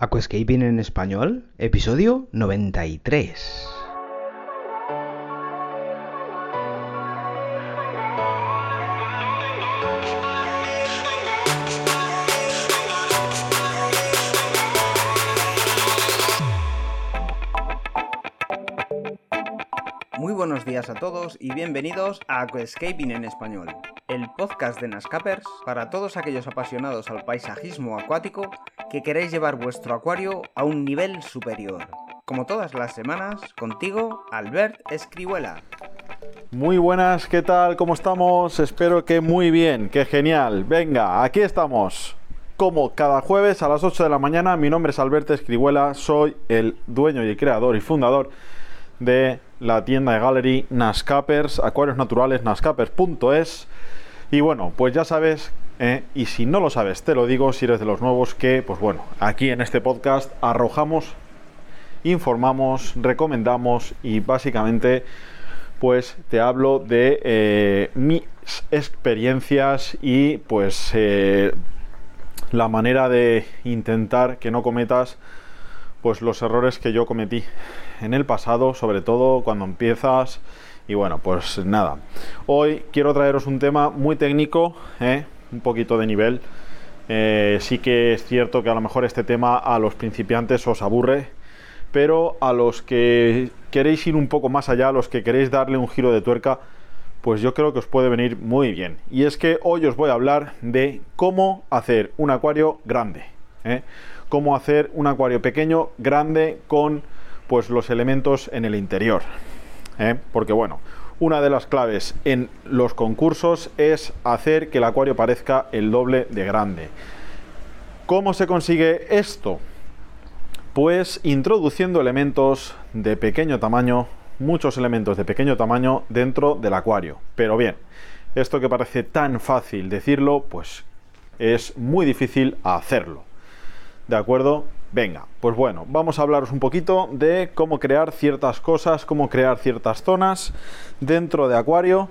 Aquascaping en español, episodio 93. Muy buenos días a todos y bienvenidos a Aquascaping en español, el podcast de Nascapers para todos aquellos apasionados al paisajismo acuático que queréis llevar vuestro acuario a un nivel superior. Como todas las semanas, contigo, Albert Escribuela. Muy buenas, ¿qué tal? ¿Cómo estamos? Espero que muy bien, que genial. Venga, aquí estamos. Como cada jueves a las 8 de la mañana, mi nombre es Alberto Escribuela, soy el dueño y creador y fundador de la tienda de Gallery Nascapers, acuarios naturales, nascapers.es. Y bueno, pues ya sabes ¿eh? y si no lo sabes, te lo digo, si eres de los nuevos, que pues bueno, aquí en este podcast arrojamos, informamos, recomendamos y básicamente pues te hablo de eh, mis experiencias y pues eh, la manera de intentar que no cometas pues los errores que yo cometí en el pasado, sobre todo cuando empiezas y bueno, pues nada. Hoy quiero traeros un tema muy técnico, ¿eh? Un poquito de nivel. Eh, sí que es cierto que a lo mejor este tema a los principiantes os aburre, pero a los que queréis ir un poco más allá, a los que queréis darle un giro de tuerca, pues yo creo que os puede venir muy bien. Y es que hoy os voy a hablar de cómo hacer un acuario grande. ¿eh? Cómo hacer un acuario pequeño, grande, con pues los elementos en el interior. ¿eh? Porque bueno, una de las claves en los concursos es hacer que el acuario parezca el doble de grande. ¿Cómo se consigue esto? Pues introduciendo elementos de pequeño tamaño, muchos elementos de pequeño tamaño dentro del acuario. Pero bien, esto que parece tan fácil decirlo, pues es muy difícil hacerlo. ¿De acuerdo? Venga, pues bueno, vamos a hablaros un poquito de cómo crear ciertas cosas, cómo crear ciertas zonas dentro de Acuario.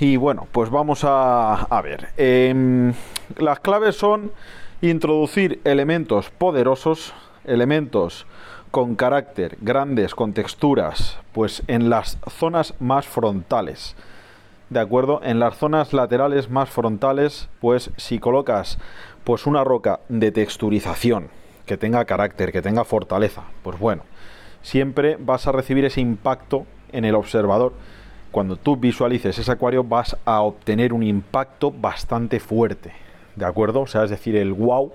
Y bueno, pues vamos a, ver. Em, las claves son introducir elementos poderosos, elementos con carácter, grandes, con texturas, pues en las zonas más frontales. ¿De acuerdo? En las zonas laterales más frontales, pues si colocas pues una roca de texturización, que tenga carácter, que tenga fortaleza, pues bueno, siempre vas a recibir ese impacto en el observador. Cuando tú visualices ese acuario vas a obtener un impacto bastante fuerte, ¿de acuerdo? O sea, es decir, el wow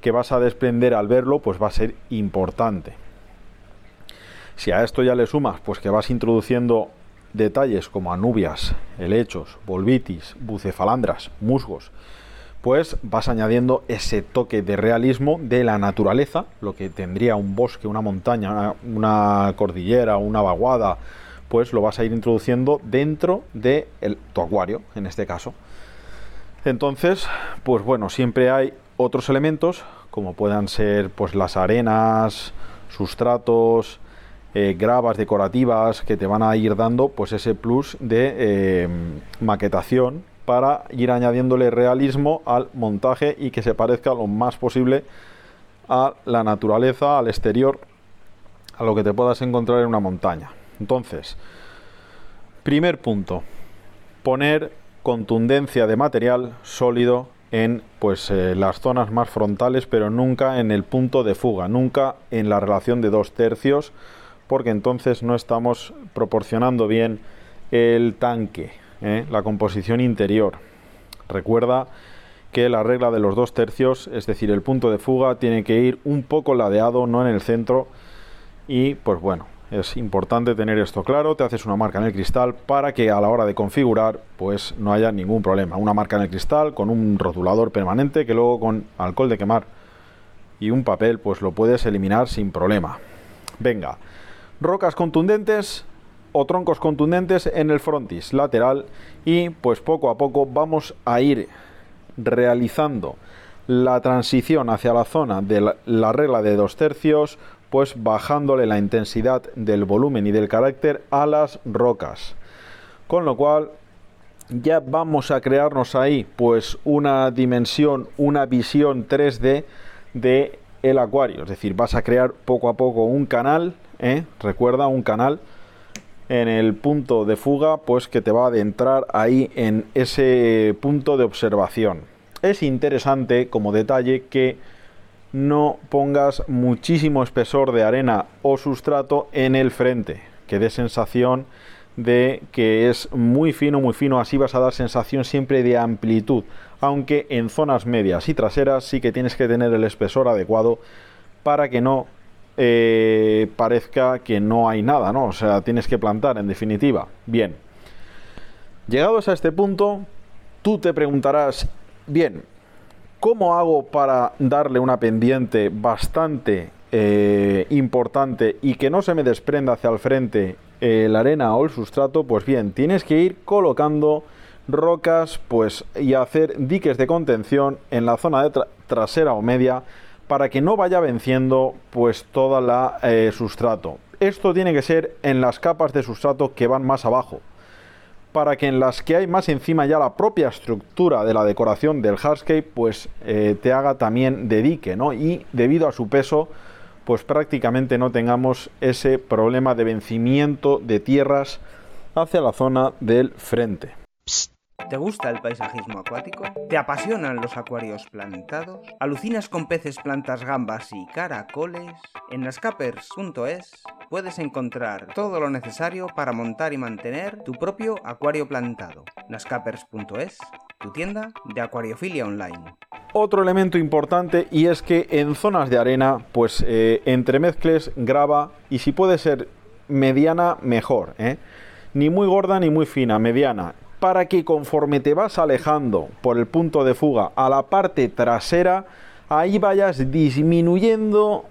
que vas a desprender al verlo, pues va a ser importante. Si a esto ya le sumas, pues que vas introduciendo detalles como anubias, helechos, volvitis, bucefalandras, musgos, pues vas añadiendo ese toque de realismo de la naturaleza, lo que tendría un bosque, una montaña, una cordillera, una vaguada, pues lo vas a ir introduciendo dentro de tu acuario, en este caso. Entonces, pues bueno, siempre hay otros elementos, como puedan ser pues las arenas, sustratos, eh, gravas decorativas que te van a ir dando pues ese plus de eh, maquetación para ir añadiéndole realismo al montaje y que se parezca lo más posible a la naturaleza, al exterior, a lo que te puedas encontrar en una montaña. Entonces, primer punto, poner contundencia de material sólido en pues eh, las zonas más frontales, pero nunca en el punto de fuga, nunca en la relación de dos tercios, porque entonces no estamos proporcionando bien el tanque, ¿eh? la composición interior. Recuerda que la regla de los dos tercios, es decir, el punto de fuga, tiene que ir un poco ladeado, no en el centro. Y pues bueno, es importante tener esto claro. Te haces una marca en el cristal para que a la hora de configurar, pues no haya ningún problema. Una marca en el cristal con un rotulador permanente que luego con alcohol de quemar y un papel, pues lo puedes eliminar sin problema. Venga, rocas contundentes o troncos contundentes en el frontis lateral y pues poco a poco vamos a ir realizando la transición hacia la zona de la, regla de dos tercios pues bajándole la intensidad del volumen y del carácter a las rocas con lo cual ya vamos a crearnos ahí pues una dimensión una visión 3D de el acuario. Es decir, vas a crear poco a poco un canal, ¿eh? recuerda, un canal en el punto de fuga, pues que te va a adentrar ahí en ese punto de observación. Es interesante como detalle que no pongas muchísimo espesor de arena o sustrato en el frente, que dé sensación de que es muy fino, muy fino, así vas a dar sensación siempre de amplitud, aunque en zonas medias y traseras sí que tienes que tener el espesor adecuado para que no eh, parezca que no hay nada, ¿no? O sea, tienes que plantar, en definitiva. Bien. Llegados a este punto, tú te preguntarás, bien, ¿cómo hago para darle una pendiente bastante eh, importante y que no se me desprenda hacia el frente eh, la arena o el sustrato? Pues bien, tienes que ir colocando rocas pues y hacer diques de contención en la zona de trasera o media para que no vaya venciendo pues toda la eh, sustrato. Esto tiene que ser en las capas de sustrato que van más abajo, para que en las que hay más encima ya la propia estructura de la decoración del hardscape pues eh, te haga también de dique, ¿no? Y debido a su peso pues prácticamente no tengamos ese problema de vencimiento de tierras hacia la zona del frente. ¿Te gusta el paisajismo acuático? ¿Te apasionan los acuarios plantados? ¿Alucinas con peces, plantas, gambas y caracoles? En nascapers.es puedes encontrar todo lo necesario para montar y mantener tu propio acuario plantado. nascapers.es, tu tienda de acuariofilia online. Otro elemento importante y es que en zonas de arena, pues eh, entremezcles grava y si puede ser mediana, mejor. ¿eh? Ni muy gorda ni muy fina, mediana para que conforme te vas alejando por el punto de fuga a la parte trasera, ahí vayas disminuyendo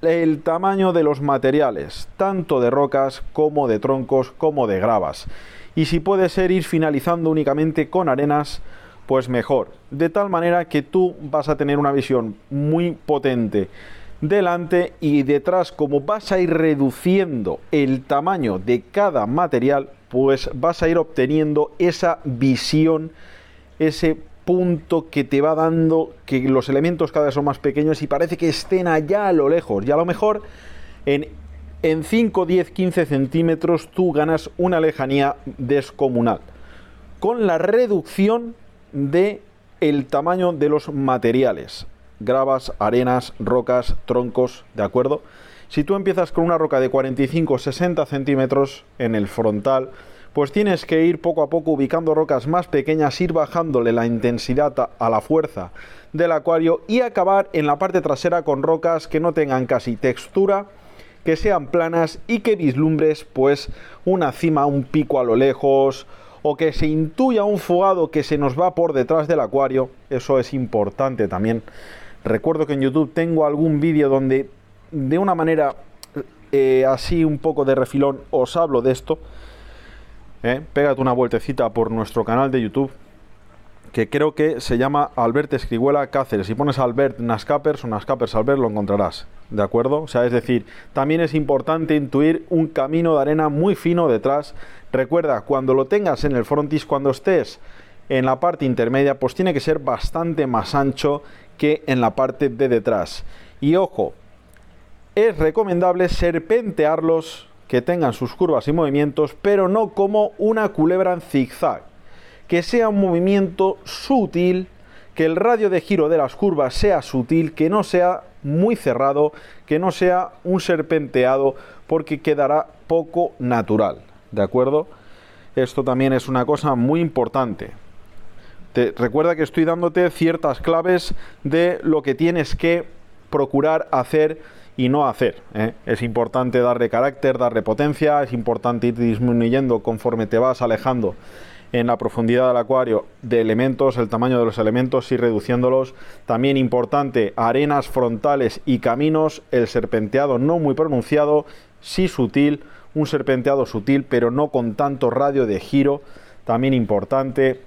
el tamaño de los materiales, tanto de rocas como de troncos como de gravas. Y si puede ser ir finalizando únicamente con arenas, pues mejor. De tal manera que tú vas a tener una visión muy potente delante y detrás, como vas a ir reduciendo el tamaño de cada material, pues vas a ir obteniendo esa visión, ese punto que te va dando que los elementos cada vez son más pequeños y parece que estén allá a lo lejos. Y a lo mejor en, en 5, 10, 15 centímetros tú ganas una lejanía descomunal. Con la reducción de el tamaño de los materiales. Gravas, arenas, rocas, troncos, ¿de acuerdo? Si tú empiezas con una roca de 45-60 centímetros en el frontal, pues tienes que ir poco a poco ubicando rocas más pequeñas, ir bajándole la intensidad a la fuerza del acuario y acabar en la parte trasera con rocas que no tengan casi textura, que sean planas y que vislumbres pues una cima, un pico a lo lejos o que se intuya un fugado que se nos va por detrás del acuario. Eso es importante también. Recuerdo que en YouTube tengo algún vídeo donde de una manera eh, así un poco de refilón os hablo de esto. Eh, pégate una vueltecita por nuestro canal de YouTube que creo que se llama Albert Escribuela Cáceres. Si pones Albert Nascapers o Nascapers Albert lo encontrarás, ¿de acuerdo? O sea, es decir, también es importante intuir un camino de arena muy fino detrás. Recuerda, cuando lo tengas en el frontis, cuando estés en la parte intermedia, pues tiene que ser bastante más ancho que en la parte de detrás. Y ojo, es recomendable serpentearlos, que tengan sus curvas y movimientos, pero no como una culebra en zigzag. Que sea un movimiento sutil, que el radio de giro de las curvas sea sutil, que no sea muy cerrado, que no sea un serpenteado, porque quedará poco natural. ¿De acuerdo? Esto también es una cosa muy importante. Te, recuerda que estoy dándote ciertas claves de lo que tienes que procurar hacer y no hacer. ¿eh? Es importante darle carácter, darle potencia, es importante ir disminuyendo conforme te vas alejando en la profundidad del acuario de elementos, el tamaño de los elementos, y reduciéndolos. También importante, arenas frontales y caminos, el serpenteado no muy pronunciado, sí sutil, un serpenteado sutil, pero no con tanto radio de giro. También importante,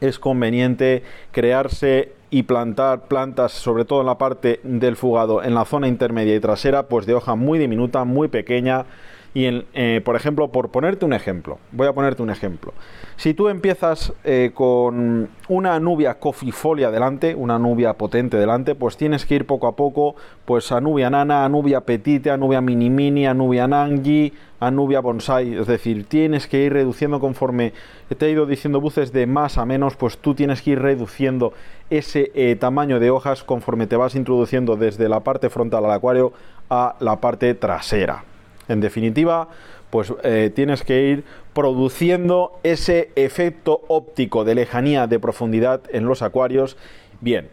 es conveniente crearse y plantar plantas, sobre todo en la parte del fugado, en la zona intermedia y trasera, pues de hoja muy diminuta, muy pequeña, Y, en, eh, por ejemplo, por ponerte un ejemplo, voy a ponerte un ejemplo. Si tú empiezas eh, con una nubia cofifolia delante, una nubia potente delante, pues tienes que ir poco a poco, pues a nubia nana, a nubia petite, a nubia mini mini, a nubia nangi, a nubia bonsai. Es decir, tienes que ir reduciendo conforme te he ido diciendo buces de más a menos, pues tú tienes que ir reduciendo ese eh, tamaño de hojas conforme te vas introduciendo desde la parte frontal al acuario a la parte trasera. En definitiva, pues eh, tienes que ir produciendo ese efecto óptico de lejanía de profundidad en los acuarios. Bien,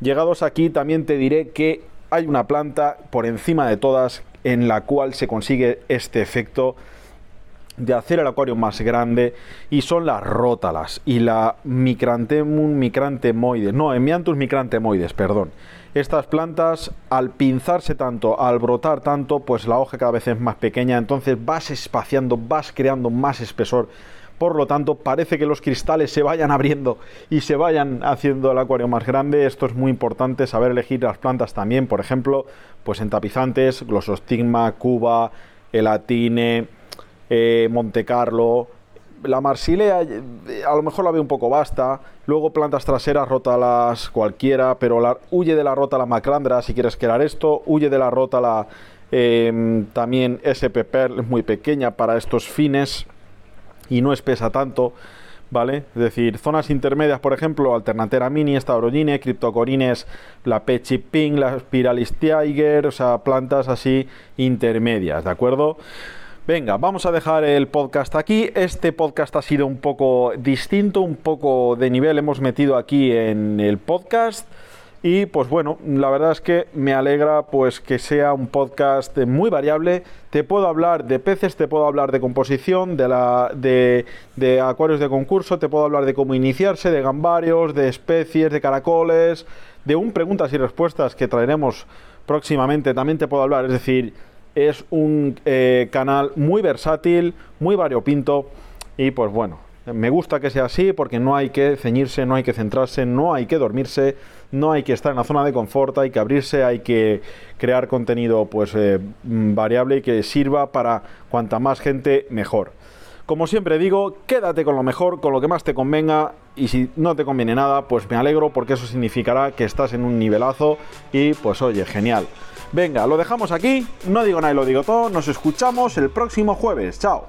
llegados aquí también te diré que hay una planta por encima de todas en la cual se consigue este efecto de hacer el acuario más grande y son las rótalas y la Micrantemum micrantemoides, no, Emianthus micrantemoides, perdón. Estas plantas al pinzarse tanto, al brotar tanto, pues la hoja cada vez es más pequeña, entonces vas espaciando, vas creando más espesor. Por lo tanto, parece que los cristales se vayan abriendo y se vayan haciendo el acuario más grande. Esto es muy importante, saber elegir las plantas también, por ejemplo, pues en tapizantes, glosostigma, cuba, elatine, eh, Monte Carlo. La Marsilea eh, a lo mejor la veo un poco basta. Luego plantas traseras, rótalas cualquiera, pero la, huye de la rótala macrandra si quieres crear esto. Huye de la rótala em, también SP Pearl, es muy pequeña para estos fines y no espesa tanto. ¿Vale? Es decir, zonas intermedias, por ejemplo, Alternatera Mini, Staurogine, Cryptocorines, la Pechiping, la Spiralis Tiger, o sea, plantas así intermedias, ¿de acuerdo? Venga, vamos a dejar el podcast aquí. Este podcast ha sido un poco distinto, un poco de nivel hemos metido aquí en el podcast. Y pues bueno, la verdad es que me alegra pues que sea un podcast muy variable. Te puedo hablar de peces, te puedo hablar de composición, de, la, de, de acuarios de concurso, te puedo hablar de cómo iniciarse, de gambarios, de especies, de caracoles, de un preguntas y respuestas que traeremos próximamente. También te puedo hablar, es decir, es un eh, canal muy versátil, muy variopinto y pues bueno, me gusta que sea así porque no hay que ceñirse, no hay que centrarse, no hay que dormirse, no hay que estar en la zona de confort, hay que abrirse, hay que crear contenido pues eh, variable y que sirva para cuanta más gente mejor. Como siempre digo, quédate con lo mejor, con lo que más te convenga y si no te conviene nada, pues me alegro porque eso significará que estás en un nivelazo y pues oye, genial. Venga, lo dejamos aquí, no digo nada y lo digo todo, nos escuchamos el próximo jueves, chao.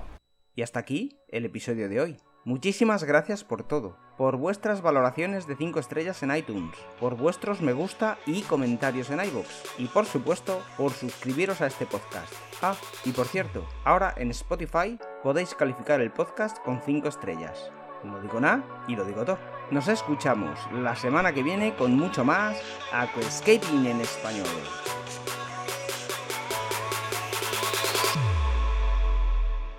Y hasta aquí el episodio de hoy. Muchísimas gracias por todo, por vuestras valoraciones de 5 estrellas en iTunes, por vuestros me gusta y comentarios en iVoox, y por supuesto por suscribiros a este podcast. Ah, y por cierto, ahora en Spotify podéis calificar el podcast con 5 estrellas. No digo nada y lo digo todo. Nos escuchamos la semana que viene con mucho más Aquascaping en español.